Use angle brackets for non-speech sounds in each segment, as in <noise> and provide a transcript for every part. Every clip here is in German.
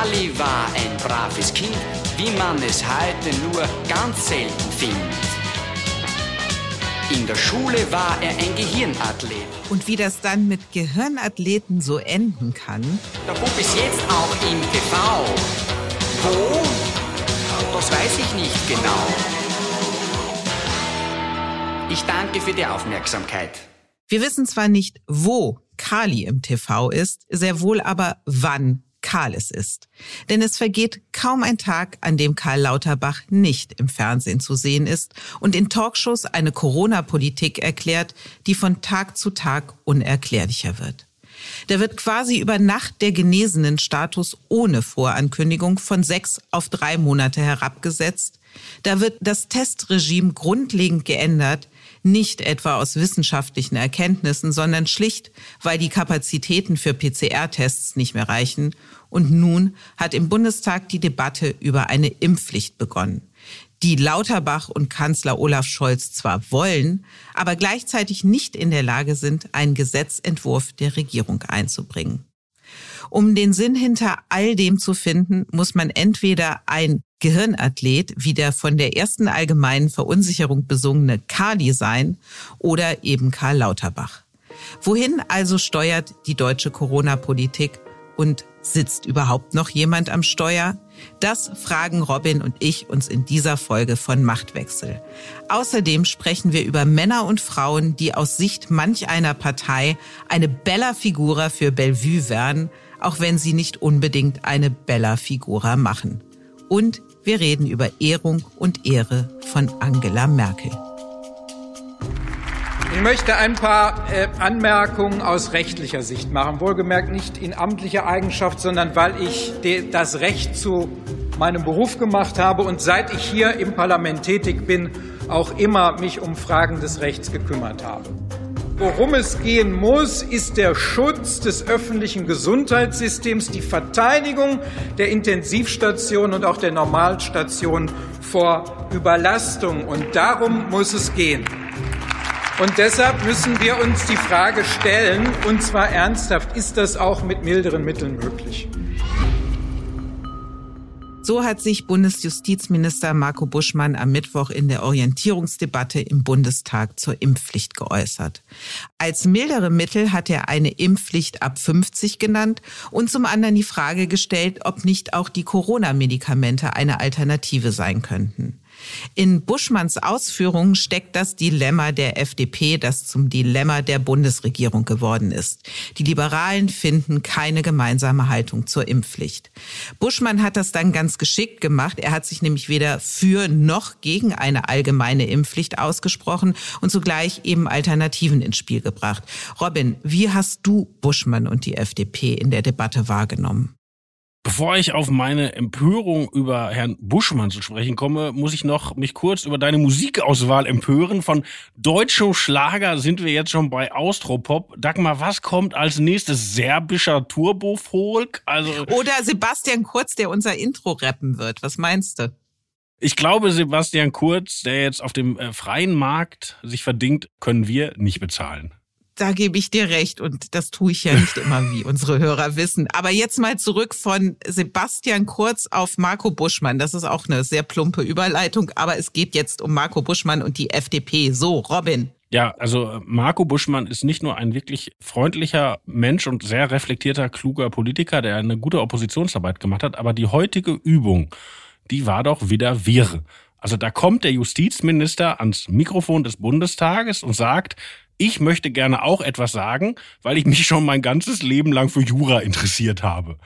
Kali war ein braves Kind, wie man es heute nur ganz selten findet. In der Schule war er ein Gehirnathlet. Und wie das dann mit Gehirnathleten so enden kann. Der Bub ist jetzt auch im TV. Wo? Das weiß ich nicht genau. Ich danke für die Aufmerksamkeit. Wir wissen zwar nicht, wo Kali im TV ist, sehr wohl aber wann Karl es ist. Denn es vergeht kaum ein Tag, an dem Karl Lauterbach nicht im Fernsehen zu sehen ist und in Talkshows eine Corona-Politik erklärt, die von Tag zu Tag unerklärlicher wird. Da wird quasi über Nacht der genesenen Status ohne Vorankündigung von sechs auf drei Monate herabgesetzt. Da wird das Testregime grundlegend geändert, nicht etwa aus wissenschaftlichen Erkenntnissen, sondern schlicht, weil die Kapazitäten für PCR-Tests nicht mehr reichen. Und nun hat im Bundestag die Debatte über eine Impfpflicht begonnen die Lauterbach und Kanzler Olaf Scholz zwar wollen, aber gleichzeitig nicht in der Lage sind, einen Gesetzentwurf der Regierung einzubringen. Um den Sinn hinter all dem zu finden, muss man entweder ein Gehirnathlet wie der von der ersten allgemeinen Verunsicherung besungene Kali sein oder eben Karl Lauterbach. Wohin also steuert die deutsche Corona-Politik und sitzt überhaupt noch jemand am Steuer? Das fragen Robin und ich uns in dieser Folge von Machtwechsel. Außerdem sprechen wir über Männer und Frauen, die aus Sicht manch einer Partei eine Bella Figura für Bellevue werden, auch wenn sie nicht unbedingt eine Bella Figura machen. Und wir reden über Ehrung und Ehre von Angela Merkel. Ich möchte ein paar äh, Anmerkungen aus rechtlicher Sicht machen. Wohlgemerkt nicht in amtlicher Eigenschaft, sondern weil ich das Recht zu meinem Beruf gemacht habe und seit ich hier im Parlament tätig bin, auch immer mich um Fragen des Rechts gekümmert habe. Worum es gehen muss, ist der Schutz des öffentlichen Gesundheitssystems, die Verteidigung der Intensivstationen und auch der Normalstationen vor Überlastung. Und darum muss es gehen. Und deshalb müssen wir uns die Frage stellen, und zwar ernsthaft, ist das auch mit milderen Mitteln möglich? So hat sich Bundesjustizminister Marco Buschmann am Mittwoch in der Orientierungsdebatte im Bundestag zur Impfpflicht geäußert. Als mildere Mittel hat er eine Impfpflicht ab 50 genannt und zum anderen die Frage gestellt, ob nicht auch die Corona-Medikamente eine Alternative sein könnten. In Buschmanns Ausführungen steckt das Dilemma der FDP, das zum Dilemma der Bundesregierung geworden ist. Die Liberalen finden keine gemeinsame Haltung zur Impfpflicht. Buschmann hat das dann ganz geschickt gemacht. Er hat sich nämlich weder für noch gegen eine allgemeine Impfpflicht ausgesprochen und zugleich eben Alternativen ins Spiel gebracht. Robin, wie hast du Buschmann und die FDP in der Debatte wahrgenommen? Bevor ich auf meine Empörung über Herrn Buschmann zu sprechen komme, muss ich noch mich kurz über deine Musikauswahl empören. Von deutschem Schlager sind wir jetzt schon bei Austropop. Dagmar, was kommt als nächstes? Serbischer Turbofolk? Also Oder Sebastian Kurz, der unser Intro rappen wird. Was meinst du? Ich glaube, Sebastian Kurz, der jetzt auf dem äh, freien Markt sich verdingt, können wir nicht bezahlen da gebe ich dir recht und das tue ich ja nicht <laughs> immer, wie unsere Hörer wissen. Aber jetzt mal zurück von Sebastian Kurz auf Marco Buschmann. Das ist auch eine sehr plumpe Überleitung, aber es geht jetzt um Marco Buschmann und die FDP. So, Robin. Ja, also Marco Buschmann ist nicht nur ein wirklich freundlicher Mensch und sehr reflektierter, kluger Politiker, der eine gute Oppositionsarbeit gemacht hat, aber die heutige Übung, die war doch wieder wirr. Also da kommt der Justizminister ans Mikrofon des Bundestages und sagt, ich möchte gerne auch etwas sagen, weil ich mich schon mein ganzes Leben lang für Jura interessiert habe.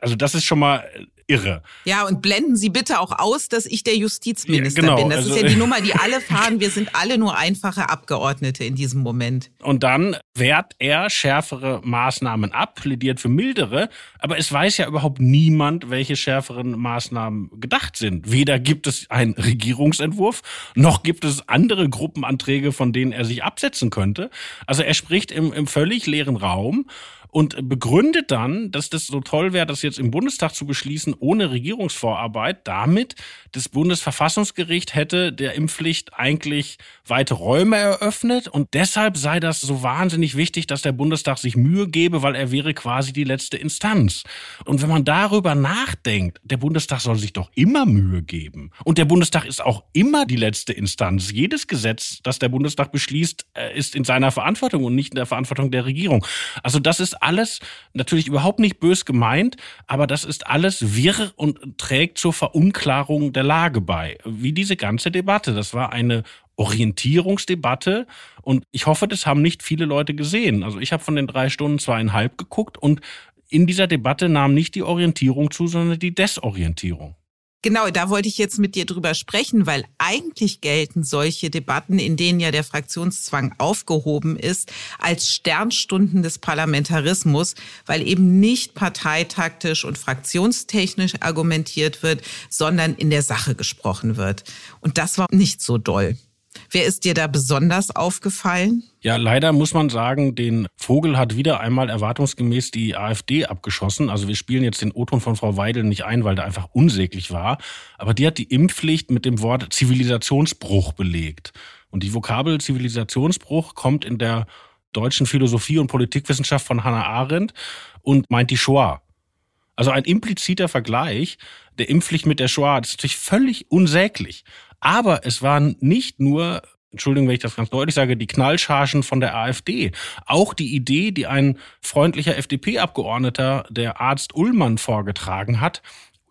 Also das ist schon mal irre. Ja, und blenden Sie bitte auch aus, dass ich der Justizminister Ja, genau, bin. Das also- ist ja die <laughs> Nummer, die alle fahren. Wir sind alle nur einfache Abgeordnete in diesem Moment. Und dann wehrt er schärfere Maßnahmen ab, plädiert für mildere, aber es weiß ja überhaupt niemand, welche schärferen Maßnahmen gedacht sind. Weder gibt es einen Regierungsentwurf, noch gibt es andere Gruppenanträge, von denen er sich absetzen könnte. Also er spricht im, im völlig leeren Raum und begründet dann, dass das so toll wäre, das jetzt im Bundestag zu beschließen, ohne Regierungsvorarbeit, damit das Bundesverfassungsgericht hätte der Impfpflicht eigentlich weite Räume eröffnet und deshalb sei das so wahnsinnig wichtig, dass der Bundestag sich Mühe gebe, weil er wäre quasi die letzte Instanz. Und wenn man darüber nachdenkt, der Bundestag soll sich doch immer Mühe geben. Und der Bundestag ist auch immer die letzte Instanz. Jedes Gesetz, das der Bundestag beschließt, äh, ist in seiner Verantwortung und nicht in der Verantwortung der Regierung. Also das ist alles natürlich überhaupt nicht bös gemeint, aber das ist alles wirr und trägt zur Verunklarung der Lage bei. Wie diese ganze Debatte. Das war eine Orientierungsdebatte und ich hoffe, das haben nicht viele Leute gesehen. Also ich habe von den drei Stunden zweieinhalb geguckt und in dieser Debatte nahm nicht die Orientierung zu, sondern die Desorientierung. Genau, da wollte ich jetzt mit dir drüber sprechen, weil eigentlich gelten solche Debatten, in denen ja der Fraktionszwang aufgehoben ist, als Sternstunden des Parlamentarismus, weil eben nicht parteitaktisch und fraktionstechnisch argumentiert wird, sondern in der Sache gesprochen wird. Und das war nicht so doll. Wer ist dir da besonders aufgefallen? Ja, leider muss man sagen, den Vogel hat wieder einmal erwartungsgemäß die AfD abgeschossen. Also wir spielen jetzt den O-Ton von Frau Weidel nicht ein, weil der einfach unsäglich war. Aber die hat die Impfpflicht mit dem Wort Zivilisationsbruch belegt. Und die Vokabel Zivilisationsbruch kommt in der deutschen Philosophie und Politikwissenschaft von Hannah Arendt und meint die Shoah. Also ein impliziter Vergleich der Impfpflicht mit der Shoah, das ist natürlich völlig unsäglich. Aber es waren nicht nur, Entschuldigung, wenn ich das ganz deutlich sage, die Knallchargen von der AfD. Auch die Idee, die ein freundlicher FDP-Abgeordneter, der Arzt Ullmann, vorgetragen hat,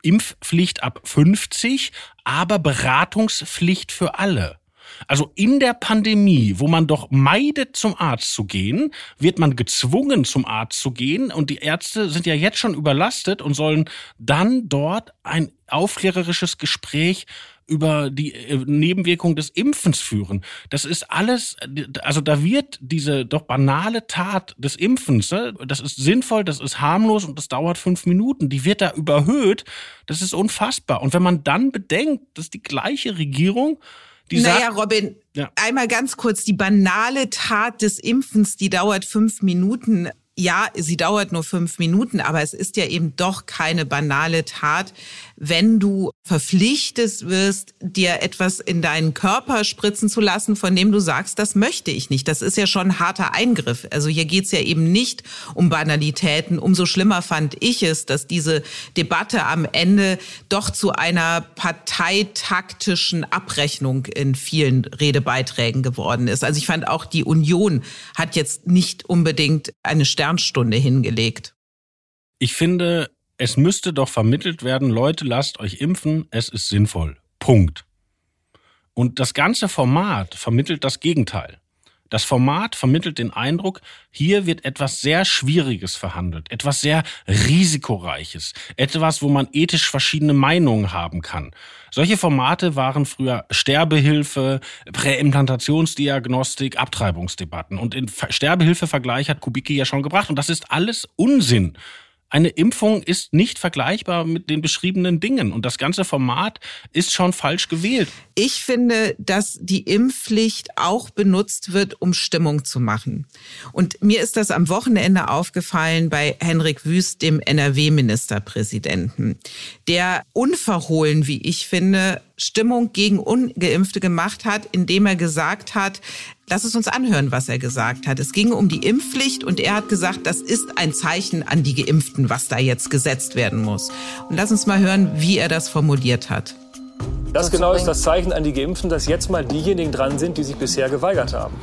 Impfpflicht ab 50, aber Beratungspflicht für alle. Also in der Pandemie, wo man doch meidet, zum Arzt zu gehen, wird man gezwungen, zum Arzt zu gehen. Und die Ärzte sind ja jetzt schon überlastet und sollen dann dort ein aufklärerisches Gespräch über die äh, Nebenwirkung des Impfens führen. Das ist alles, also da wird diese doch banale Tat des Impfens, ne, das ist sinnvoll, das ist harmlos und das dauert fünf Minuten, die wird da überhöht. Das ist unfassbar. Und wenn man dann bedenkt, dass die gleiche Regierung die naja, Robin, Ja. einmal ganz kurz, die banale Tat des Impfens, die dauert fünf Minuten. Ja, sie dauert nur fünf Minuten, aber es ist ja eben doch keine banale Tat, wenn du verpflichtet wirst, dir etwas in deinen Körper spritzen zu lassen, von dem du sagst, das möchte ich nicht. Das ist ja schon ein harter Eingriff. Also hier geht's ja eben nicht um Banalitäten. Umso schlimmer fand ich es, dass diese Debatte am Ende doch zu einer parteitaktischen Abrechnung in vielen Redebeiträgen geworden ist. Also ich fand auch die Union hat jetzt nicht unbedingt eine Sternstunde hingelegt. Ich finde, es müsste doch vermittelt werden, Leute, lasst euch impfen, es ist sinnvoll. Punkt. Und das ganze Format vermittelt das Gegenteil. Das Format vermittelt den Eindruck, hier wird etwas sehr Schwieriges verhandelt, etwas sehr Risikoreiches, etwas, wo man ethisch verschiedene Meinungen haben kann. Solche Formate waren früher Sterbehilfe, Präimplantationsdiagnostik, Abtreibungsdebatten. Und in Sterbehilfevergleich hat Kubicki ja schon gebracht. Und das ist alles Unsinn. Eine Impfung ist nicht vergleichbar mit den beschriebenen Dingen. Und das ganze Format ist schon falsch gewählt. Ich finde, dass die Impfpflicht auch benutzt wird, um Stimmung zu machen. Und mir ist das am Wochenende aufgefallen bei Henrik Wüst, dem NRW-Ministerpräsidenten, der unverhohlen, wie ich finde, Stimmung gegen Ungeimpfte gemacht hat, indem er gesagt hat, lass es uns anhören, was er gesagt hat. Es ging um die Impfpflicht und er hat gesagt, das ist ein Zeichen an die Geimpften, was da jetzt gesetzt werden muss. Und lass uns mal hören, wie er das formuliert hat. Das genau ist das Zeichen an die Geimpften, dass jetzt mal diejenigen dran sind, die sich bisher geweigert haben.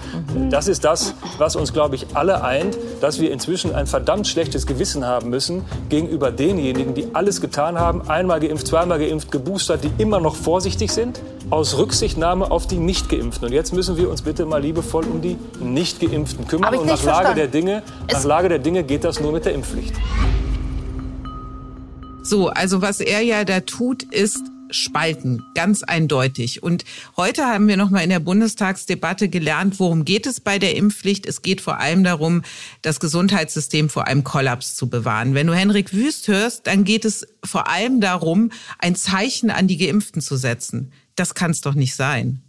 Das ist das, was uns, glaube ich, alle eint, dass wir inzwischen ein verdammt schlechtes Gewissen haben müssen gegenüber denjenigen, die alles getan haben, einmal geimpft, zweimal geimpft, geboostert, die immer noch vorsichtig sind, aus Rücksichtnahme auf die Nicht-Geimpften. Und jetzt müssen wir uns bitte mal liebevoll um die Nicht-Geimpften kümmern. Und nach Lage, der Dinge, nach Lage der Dinge geht das nur mit der Impfpflicht. So, also was er ja da tut, ist spalten, ganz eindeutig. Und heute haben wir noch mal in der Bundestagsdebatte gelernt, worum geht es bei der Impfpflicht? Es geht vor allem darum, das Gesundheitssystem vor einem Kollaps zu bewahren. Wenn du Henrik Wüst hörst, dann geht es vor allem darum, ein Zeichen an die Geimpften zu setzen. Das kann es doch nicht sein.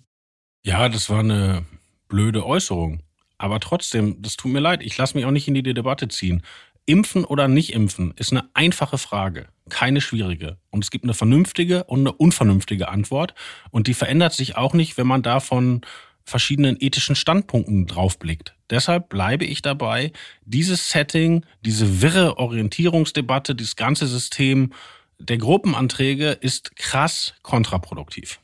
Ja, das war eine blöde Äußerung. Aber trotzdem, das tut mir leid, ich lasse mich auch nicht in die Debatte ziehen. Impfen oder nicht impfen ist eine einfache Frage, keine schwierige. Und es gibt eine vernünftige und eine unvernünftige Antwort. Und die verändert sich auch nicht, wenn man da von verschiedenen ethischen Standpunkten draufblickt. Deshalb bleibe ich dabei, dieses Setting, diese wirre Orientierungsdebatte, dieses ganze System der Gruppenanträge ist krass kontraproduktiv.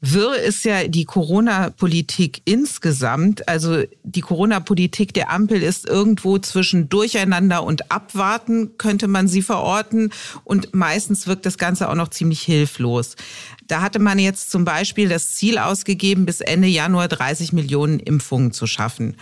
Wirr ist ja die Corona-Politik insgesamt. Also die Corona-Politik der Ampel ist irgendwo zwischen Durcheinander und Abwarten, könnte man sie verorten. Und meistens wirkt das Ganze auch noch ziemlich hilflos. Da hatte man jetzt zum Beispiel das Ziel ausgegeben, bis Ende Januar 30 Millionen Impfungen zu schaffen.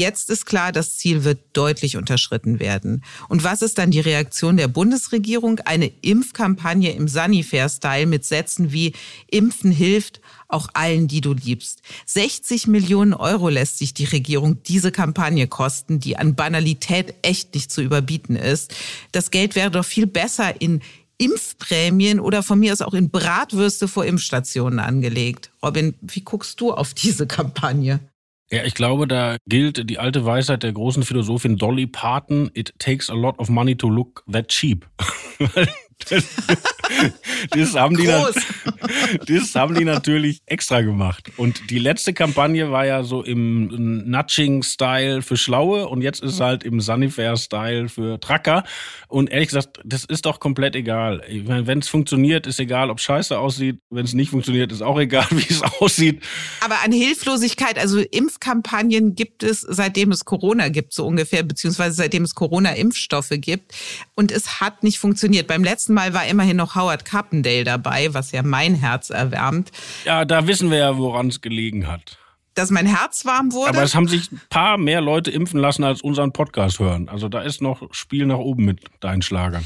Jetzt ist klar, das Ziel wird deutlich unterschritten werden. Und was ist dann die Reaktion der Bundesregierung? Eine Impfkampagne im Sanifair-Style mit Sätzen wie Impfen hilft auch allen, die du liebst. 60 Millionen Euro lässt sich die Regierung diese Kampagne kosten, die an Banalität echt nicht zu überbieten ist. Das Geld wäre doch viel besser in Impfprämien oder von mir aus auch in Bratwürste vor Impfstationen angelegt. Robin, wie guckst du auf diese Kampagne? Ja, ich glaube, da gilt die alte Weisheit der großen Philosophin Dolly Parton, it takes a lot of money to look that cheap. <laughs> <laughs> das, haben die das haben die natürlich extra gemacht. Und die letzte Kampagne war ja so im Nudging-Style für Schlaue und jetzt ist es halt im Sunnyfair-Style für Tracker. Und ehrlich gesagt, das ist doch komplett egal. Wenn es funktioniert, ist egal, ob scheiße aussieht. Wenn es nicht funktioniert, ist auch egal, <laughs> wie es aussieht. Aber an Hilflosigkeit, also Impfkampagnen gibt es, seitdem es Corona gibt, so ungefähr, beziehungsweise seitdem es Corona-Impfstoffe gibt. Und es hat nicht funktioniert. Beim letzten Mal war immerhin noch Howard Carpendale dabei, was ja mein Herz erwärmt. Ja, da wissen wir ja, woran es gelegen hat. Dass mein Herz warm wurde. Aber es haben sich ein paar mehr Leute impfen lassen, als unseren Podcast hören. Also da ist noch Spiel nach oben mit deinen Schlagern.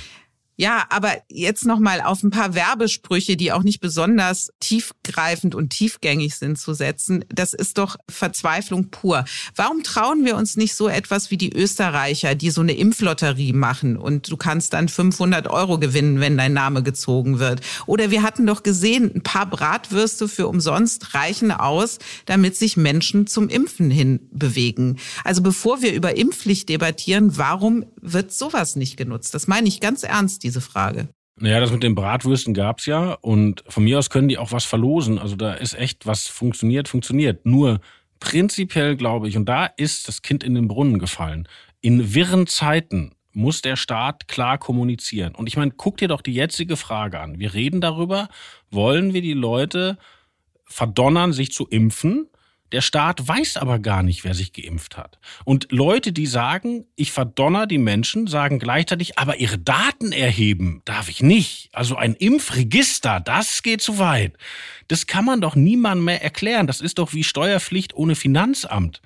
Ja, aber jetzt noch mal auf ein paar Werbesprüche, die auch nicht besonders tiefgreifend und tiefgängig sind zu setzen. Das ist doch Verzweiflung pur. Warum trauen wir uns nicht so etwas wie die Österreicher, die so eine Impflotterie machen und du kannst dann 500 Euro gewinnen, wenn dein Name gezogen wird? Oder wir hatten doch gesehen, ein paar Bratwürste für umsonst reichen aus, damit sich Menschen zum Impfen hin bewegen. Also bevor wir über Impfpflicht debattieren, warum wird sowas nicht genutzt? Das meine ich ganz ernst diese Frage. Naja, das mit den Bratwürsten gab's ja und von mir aus können die auch was verlosen. Also da ist echt was funktioniert, funktioniert. Nur prinzipiell glaube ich, und da ist das Kind in den Brunnen gefallen, in wirren Zeiten muss der Staat klar kommunizieren. Und ich meine, guck dir doch die jetzige Frage an. Wir reden darüber, wollen wir die Leute verdonnern, sich zu impfen? Der Staat weiß aber gar nicht, wer sich geimpft hat. Und Leute, die sagen, ich verdonner die Menschen, sagen gleichzeitig, aber ihre Daten erheben darf ich nicht. Also ein Impfregister, das geht zu weit. Das kann man doch niemandem mehr erklären. Das ist doch wie Steuerpflicht ohne Finanzamt.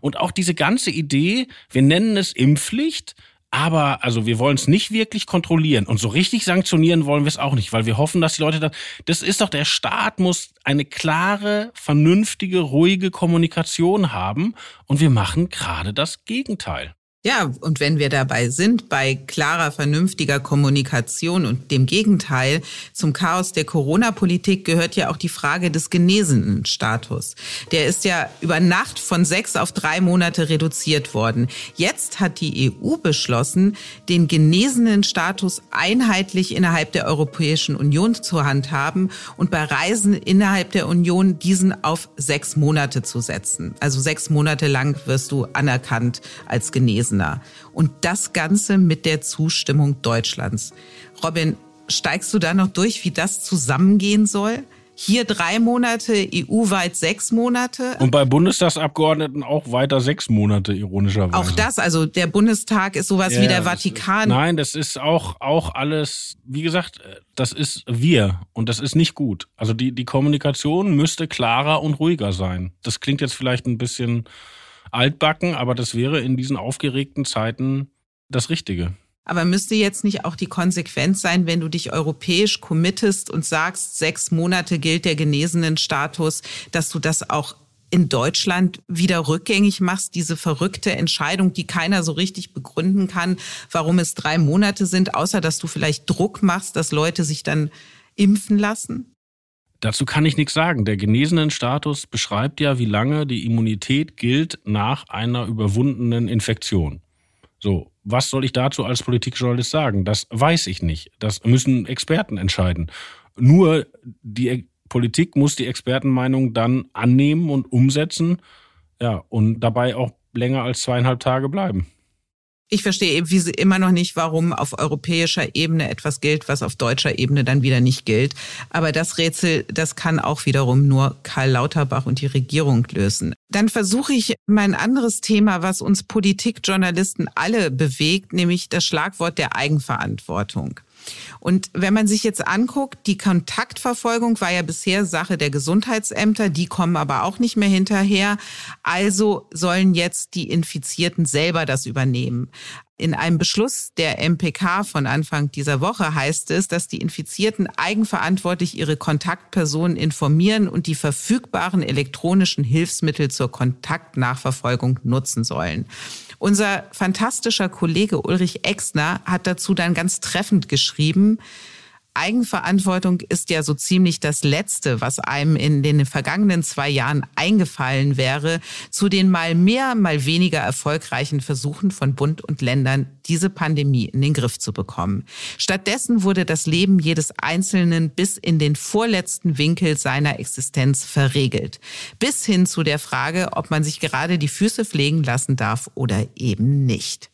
Und auch diese ganze Idee, wir nennen es Impfpflicht, aber also wir wollen es nicht wirklich kontrollieren und so richtig sanktionieren wollen wir es auch nicht, weil wir hoffen, dass die Leute dann, das ist doch der Staat muss eine klare, vernünftige, ruhige Kommunikation haben und wir machen gerade das Gegenteil. Ja, und wenn wir dabei sind, bei klarer, vernünftiger Kommunikation und dem Gegenteil zum Chaos der Corona-Politik gehört ja auch die Frage des genesenen Status. Der ist ja über Nacht von sechs auf drei Monate reduziert worden. Jetzt hat die EU beschlossen, den genesenen Status einheitlich innerhalb der Europäischen Union zu handhaben und bei Reisen innerhalb der Union diesen auf sechs Monate zu setzen. Also sechs Monate lang wirst du anerkannt als genesen. Genesener. Und das Ganze mit der Zustimmung Deutschlands. Robin, steigst du da noch durch, wie das zusammengehen soll? Hier drei Monate, EU-weit sechs Monate. Und bei Bundestagsabgeordneten auch weiter sechs Monate, ironischerweise. Auch das, also der Bundestag ist sowas ja, wie der Vatikan. Ist, nein, das ist auch, auch alles, wie gesagt, das ist wir und das ist nicht gut. Also die, die Kommunikation müsste klarer und ruhiger sein. Das klingt jetzt vielleicht ein bisschen altbacken, aber das wäre in diesen aufgeregten Zeiten das Richtige. Aber müsste jetzt nicht auch die Konsequenz sein, wenn du dich europäisch committest und sagst, sechs Monate gilt der genesenen Status, dass du das auch in Deutschland wieder rückgängig machst, diese verrückte Entscheidung, die keiner so richtig begründen kann, warum es drei Monate sind, außer dass du vielleicht Druck machst, dass Leute sich dann impfen lassen? Dazu kann ich nichts sagen. Der genesenen Status beschreibt ja, wie lange die Immunität gilt nach einer überwundenen Infektion. So, was soll ich dazu als Politikjournalist sagen? Das weiß ich nicht. Das müssen Experten entscheiden. Nur die Politik muss die Expertenmeinung dann annehmen und umsetzen. Ja, und dabei auch länger als zweieinhalb Tage bleiben. Ich verstehe eben wie immer noch nicht, warum auf europäischer Ebene etwas gilt, was auf deutscher Ebene dann wieder nicht gilt. Aber das Rätsel, das kann auch wiederum nur Karl Lauterbach und die Regierung lösen. Dann versuche ich mein anderes Thema, was uns Politikjournalisten alle bewegt, nämlich das Schlagwort der Eigenverantwortung. Und wenn man sich jetzt anguckt, die Kontaktverfolgung war ja bisher Sache der Gesundheitsämter, die kommen aber auch nicht mehr hinterher. Also sollen jetzt die Infizierten selber das übernehmen. In einem Beschluss der MPK von Anfang dieser Woche heißt es, dass die Infizierten eigenverantwortlich ihre Kontaktpersonen informieren und die verfügbaren elektronischen Hilfsmittel zur Kontaktnachverfolgung nutzen sollen. Unser fantastischer Kollege Ulrich Exner hat dazu dann ganz treffend geschrieben, Eigenverantwortung ist ja so ziemlich das Letzte, was einem in den vergangenen zwei Jahren eingefallen wäre, zu den mal mehr, mal weniger erfolgreichen Versuchen von Bund und Ländern, diese Pandemie in den Griff zu bekommen. Stattdessen wurde das Leben jedes Einzelnen bis in den vorletzten Winkel seiner Existenz verregelt. Bis hin zu der Frage, ob man sich gerade die Füße pflegen lassen darf oder eben nicht.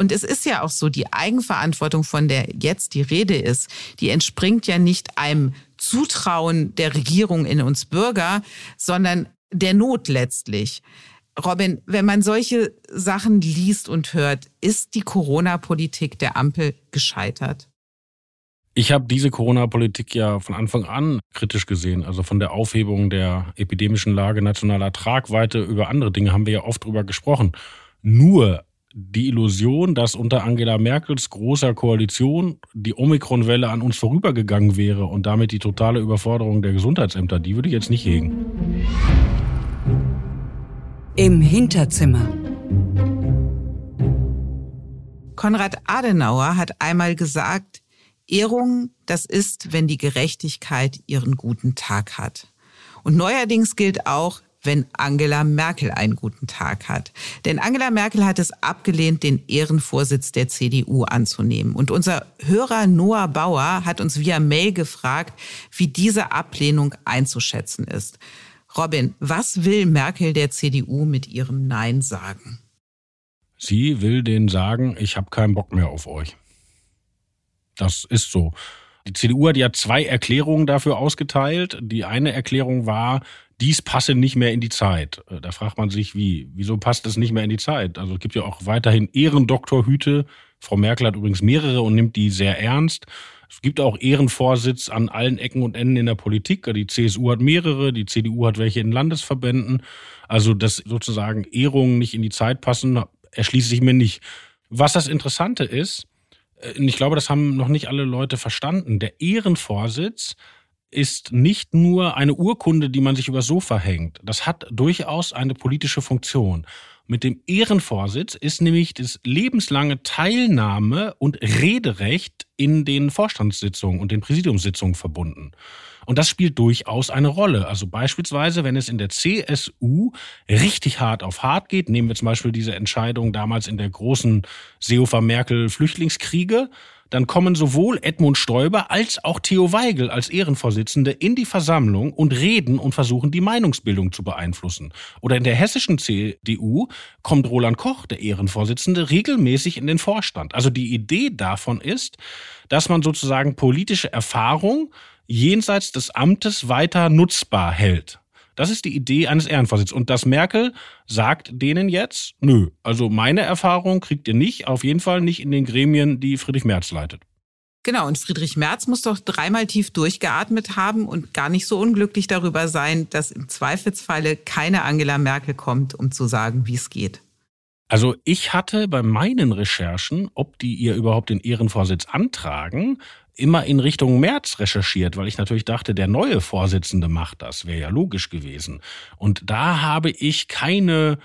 Und es ist ja auch so, die Eigenverantwortung, von der jetzt die Rede ist, die entspringt ja nicht einem Zutrauen der Regierung in uns Bürger, sondern der Not letztlich. Robin, wenn man solche Sachen liest und hört, ist die Corona-Politik der Ampel gescheitert? Ich habe diese Corona-Politik ja von Anfang an kritisch gesehen. Also von der Aufhebung der epidemischen Lage nationaler Tragweite über andere Dinge haben wir ja oft drüber gesprochen. Nur die Illusion, dass unter Angela Merkels großer Koalition die Omikron-Welle an uns vorübergegangen wäre und damit die totale Überforderung der Gesundheitsämter, die würde ich jetzt nicht hegen. Im Hinterzimmer. Konrad Adenauer hat einmal gesagt, Ehrung, das ist, wenn die Gerechtigkeit ihren guten Tag hat. Und neuerdings gilt auch, wenn Angela Merkel einen guten Tag hat. Denn Angela Merkel hat es abgelehnt, den Ehrenvorsitz der CDU anzunehmen. Und unser Hörer Noah Bauer hat uns via Mail gefragt, wie diese Ablehnung einzuschätzen ist. Robin, was will Merkel der CDU mit ihrem Nein sagen? Sie will denen sagen, ich habe keinen Bock mehr auf euch. Das ist so. Die CDU hat ja zwei Erklärungen dafür ausgeteilt. Die eine Erklärung war, dies passe nicht mehr in die Zeit. Äh, da fragt man sich, wie, wieso passt es nicht mehr in die Zeit? Also es gibt ja auch weiterhin Ehrendoktorhüte. Frau Merkel hat übrigens mehrere und nimmt die sehr ernst. Es gibt auch Ehrenvorsitz an allen Ecken und Enden in der Politik. Die CSU hat mehrere, die CDU hat welche in Landesverbänden. Also, dass sozusagen Ehrungen nicht in die Zeit passen, erschließt sich mir nicht. Was das Interessante ist, äh, ich glaube, das haben noch nicht alle Leute verstanden, der Ehrenvorsitz ist nicht nur eine Urkunde, die man sich über Sofa hängt. Das hat durchaus eine politische Funktion. Mit dem Ehrenvorsitz ist nämlich das lebenslange Teilnahme und Rederecht in den Vorstandssitzungen und den Präsidiumssitzungen verbunden. Und das spielt durchaus eine Rolle. Also beispielsweise, wenn es in der CSU richtig hart auf hart geht, nehmen wir zum Beispiel diese Entscheidung damals in der großen Seehofer-Merkel-Flüchtlingskriege, dann kommen sowohl Edmund Stoiber als auch Theo Weigel als Ehrenvorsitzende in die Versammlung und reden und versuchen, die Meinungsbildung zu beeinflussen. Oder in der hessischen CDU kommt Roland Koch, der Ehrenvorsitzende, regelmäßig in den Vorstand. Also die Idee davon ist, dass man sozusagen politische Erfahrung jenseits des Amtes weiter nutzbar hält. Das ist die Idee eines Ehrenvorsitzes. Und dass Merkel sagt denen jetzt, nö, also meine Erfahrung kriegt ihr nicht, auf jeden Fall nicht in den Gremien, die Friedrich Merz leitet. Genau, und Friedrich Merz muss doch dreimal tief durchgeatmet haben und gar nicht so unglücklich darüber sein, dass im Zweifelsfalle keine Angela Merkel kommt, um zu sagen, wie es geht. Also ich hatte bei meinen Recherchen, ob die ihr überhaupt den Ehrenvorsitz antragen, immer in Richtung März recherchiert, weil ich natürlich dachte, der neue Vorsitzende macht das, wäre ja logisch gewesen. Und da habe ich keine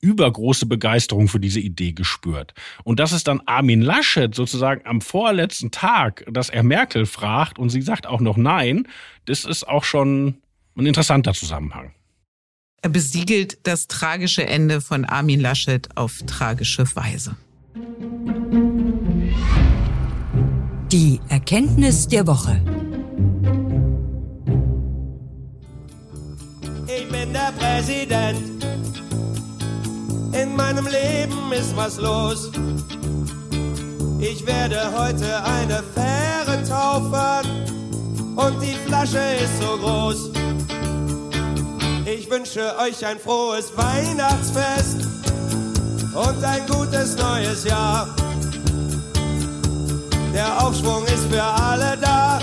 übergroße Begeisterung für diese Idee gespürt. Und dass es dann Armin Laschet sozusagen am vorletzten Tag, dass er Merkel fragt und sie sagt auch noch nein, das ist auch schon ein interessanter Zusammenhang. Er besiegelt das tragische Ende von Armin Laschet auf tragische Weise. Die Erkenntnis der Woche. Ich bin der Präsident. In meinem Leben ist was los. Ich werde heute eine Fähre taufen und die Flasche ist so groß. Ich wünsche euch ein frohes Weihnachtsfest und ein gutes neues Jahr. Der Aufschwung ist für alle da.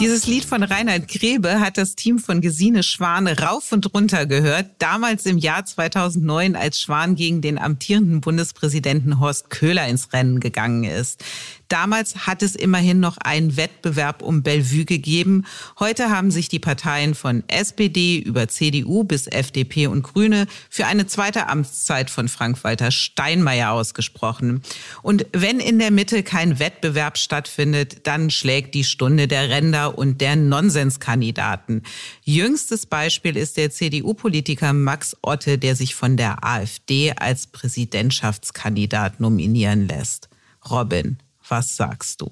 Dieses Lied von Reinhard Grebe hat das Team von Gesine Schwan rauf und runter gehört, damals im Jahr 2009, als Schwan gegen den amtierenden Bundespräsidenten Horst Köhler ins Rennen gegangen ist. Damals hat es immerhin noch einen Wettbewerb um Bellevue gegeben. Heute haben sich die Parteien von SPD über CDU bis FDP und Grüne für eine zweite Amtszeit von Frank-Walter Steinmeier ausgesprochen. Und wenn in der Mitte kein Wettbewerb stattfindet, dann schlägt die Stunde der Ränder und der Nonsenskandidaten. Jüngstes Beispiel ist der CDU-Politiker Max Otte, der sich von der AfD als Präsidentschaftskandidat nominieren lässt. Robin, was sagst du?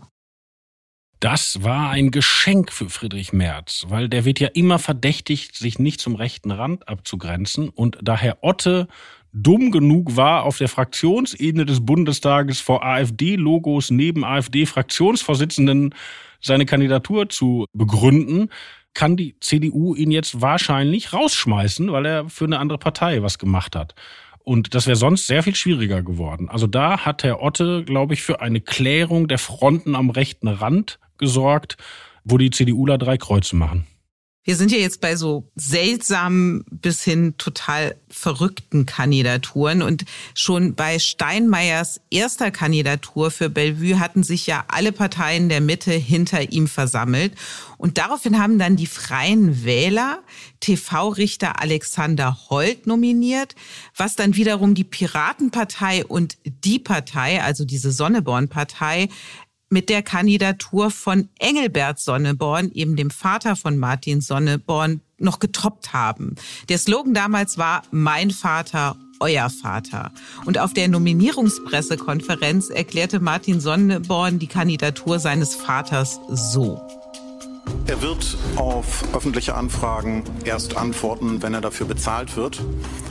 Das war ein Geschenk für Friedrich Merz, weil der wird ja immer verdächtigt, sich nicht zum rechten Rand abzugrenzen. Und da Herr Otte dumm genug war, auf der Fraktionsebene des Bundestages vor AfD-Logos neben AfD-Fraktionsvorsitzenden seine Kandidatur zu begründen, kann die CDU ihn jetzt wahrscheinlich rausschmeißen, weil er für eine andere Partei was gemacht hat. Und das wäre sonst sehr viel schwieriger geworden. Also da hat Herr Otte, glaube ich, für eine Klärung der Fronten am rechten Rand gesorgt, wo die CDUler drei Kreuze machen. Wir sind ja jetzt bei so seltsamen bis hin total verrückten Kandidaturen. Und schon bei Steinmeiers erster Kandidatur für Bellevue hatten sich ja alle Parteien der Mitte hinter ihm versammelt. Und daraufhin haben dann die Freien Wähler TV-Richter Alexander Holt nominiert, was dann wiederum die Piratenpartei und die Partei, also diese Sonneborn-Partei, mit der Kandidatur von Engelbert Sonneborn, eben dem Vater von Martin Sonneborn, noch getoppt haben. Der Slogan damals war Mein Vater, euer Vater. Und auf der Nominierungspressekonferenz erklärte Martin Sonneborn die Kandidatur seines Vaters so. Er wird auf öffentliche Anfragen erst antworten, wenn er dafür bezahlt wird.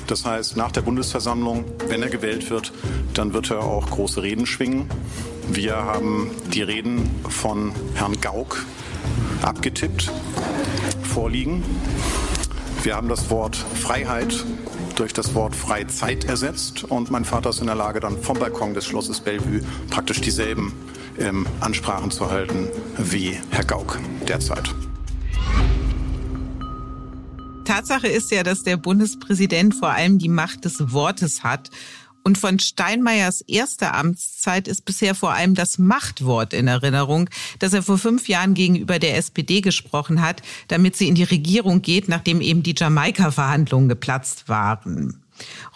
Das heißt, nach der Bundesversammlung, wenn er gewählt wird, dann wird er auch große Reden schwingen. Wir haben die Reden von Herrn Gauck abgetippt, vorliegen. Wir haben das Wort Freiheit durch das Wort Freizeit ersetzt und mein Vater ist in der Lage, dann vom Balkon des Schlosses Bellevue praktisch dieselben ähm, Ansprachen zu halten wie Herr Gauck derzeit. Tatsache ist ja, dass der Bundespräsident vor allem die Macht des Wortes hat und von Steinmeiers erster Amtszeit ist bisher vor allem das Machtwort in Erinnerung, das er vor fünf Jahren gegenüber der SPD gesprochen hat, damit sie in die Regierung geht, nachdem eben die Jamaika-Verhandlungen geplatzt waren.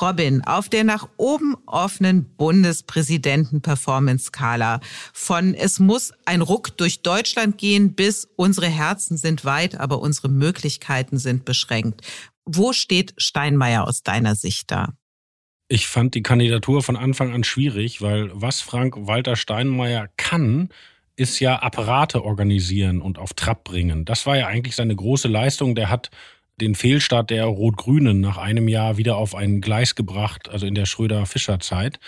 Robin, auf der nach oben offenen Bundespräsidenten-Performance-Skala von es muss ein Ruck durch Deutschland gehen bis unsere Herzen sind weit, aber unsere Möglichkeiten sind beschränkt. Wo steht Steinmeier aus deiner Sicht da? Ich fand die Kandidatur von Anfang an schwierig, weil was Frank-Walter Steinmeier kann, ist ja Apparate organisieren und auf Trab bringen. Das war ja eigentlich seine große Leistung. Der hat den Fehlstart der Rot-Grünen nach einem Jahr wieder auf ein Gleis gebracht, also in der Schröder-Fischer-Zeit.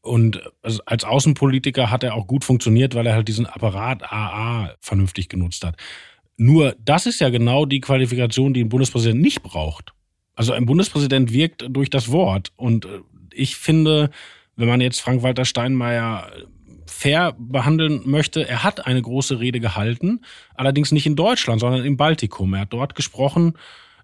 Und als Außenpolitiker hat er auch gut funktioniert, weil er halt diesen Apparat AA vernünftig genutzt hat. Nur das ist ja genau die Qualifikation, die ein Bundespräsident nicht braucht. Also ein Bundespräsident wirkt durch das Wort. Und äh, ich finde, wenn man jetzt Frank-Walter Steinmeier fair behandeln möchte, er hat eine große Rede gehalten, allerdings nicht in Deutschland, sondern im Baltikum. Er hat dort gesprochen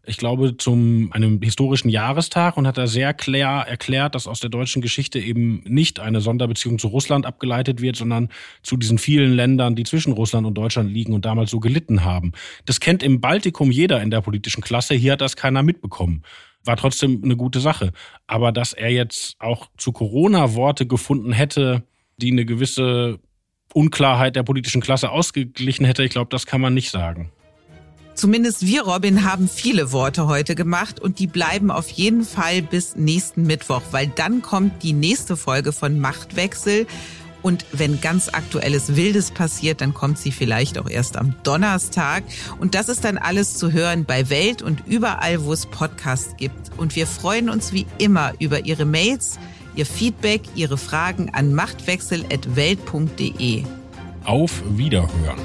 ich glaube, zum einem historischen Jahrestag und hat da sehr klar erklärt, dass aus der deutschen Geschichte eben nicht eine Sonderbeziehung zu Russland abgeleitet wird, sondern zu diesen vielen Ländern, die zwischen Russland und Deutschland liegen und damals so gelitten haben. Das kennt im Baltikum jeder in der politischen Klasse. Hier hat das keiner mitbekommen. War trotzdem eine gute Sache. Aber dass er jetzt auch zu Corona Worte gefunden hätte, die eine gewisse Unklarheit der politischen Klasse ausgeglichen hätte, ich glaube, das kann man nicht sagen. Zumindest wir, Robin, haben viele Worte heute gemacht und die bleiben auf jeden Fall bis nächsten Mittwoch, weil dann kommt die nächste Folge von Machtwechsel. Und wenn ganz aktuelles Wildes passiert, dann kommt sie vielleicht auch erst am Donnerstag. Und das ist dann alles zu hören bei Welt und überall, wo es Podcasts gibt. Und wir freuen uns wie immer über Ihre Mails, Ihr Feedback, Ihre Fragen an machtwechsel.welt.de. Auf Wiederhören.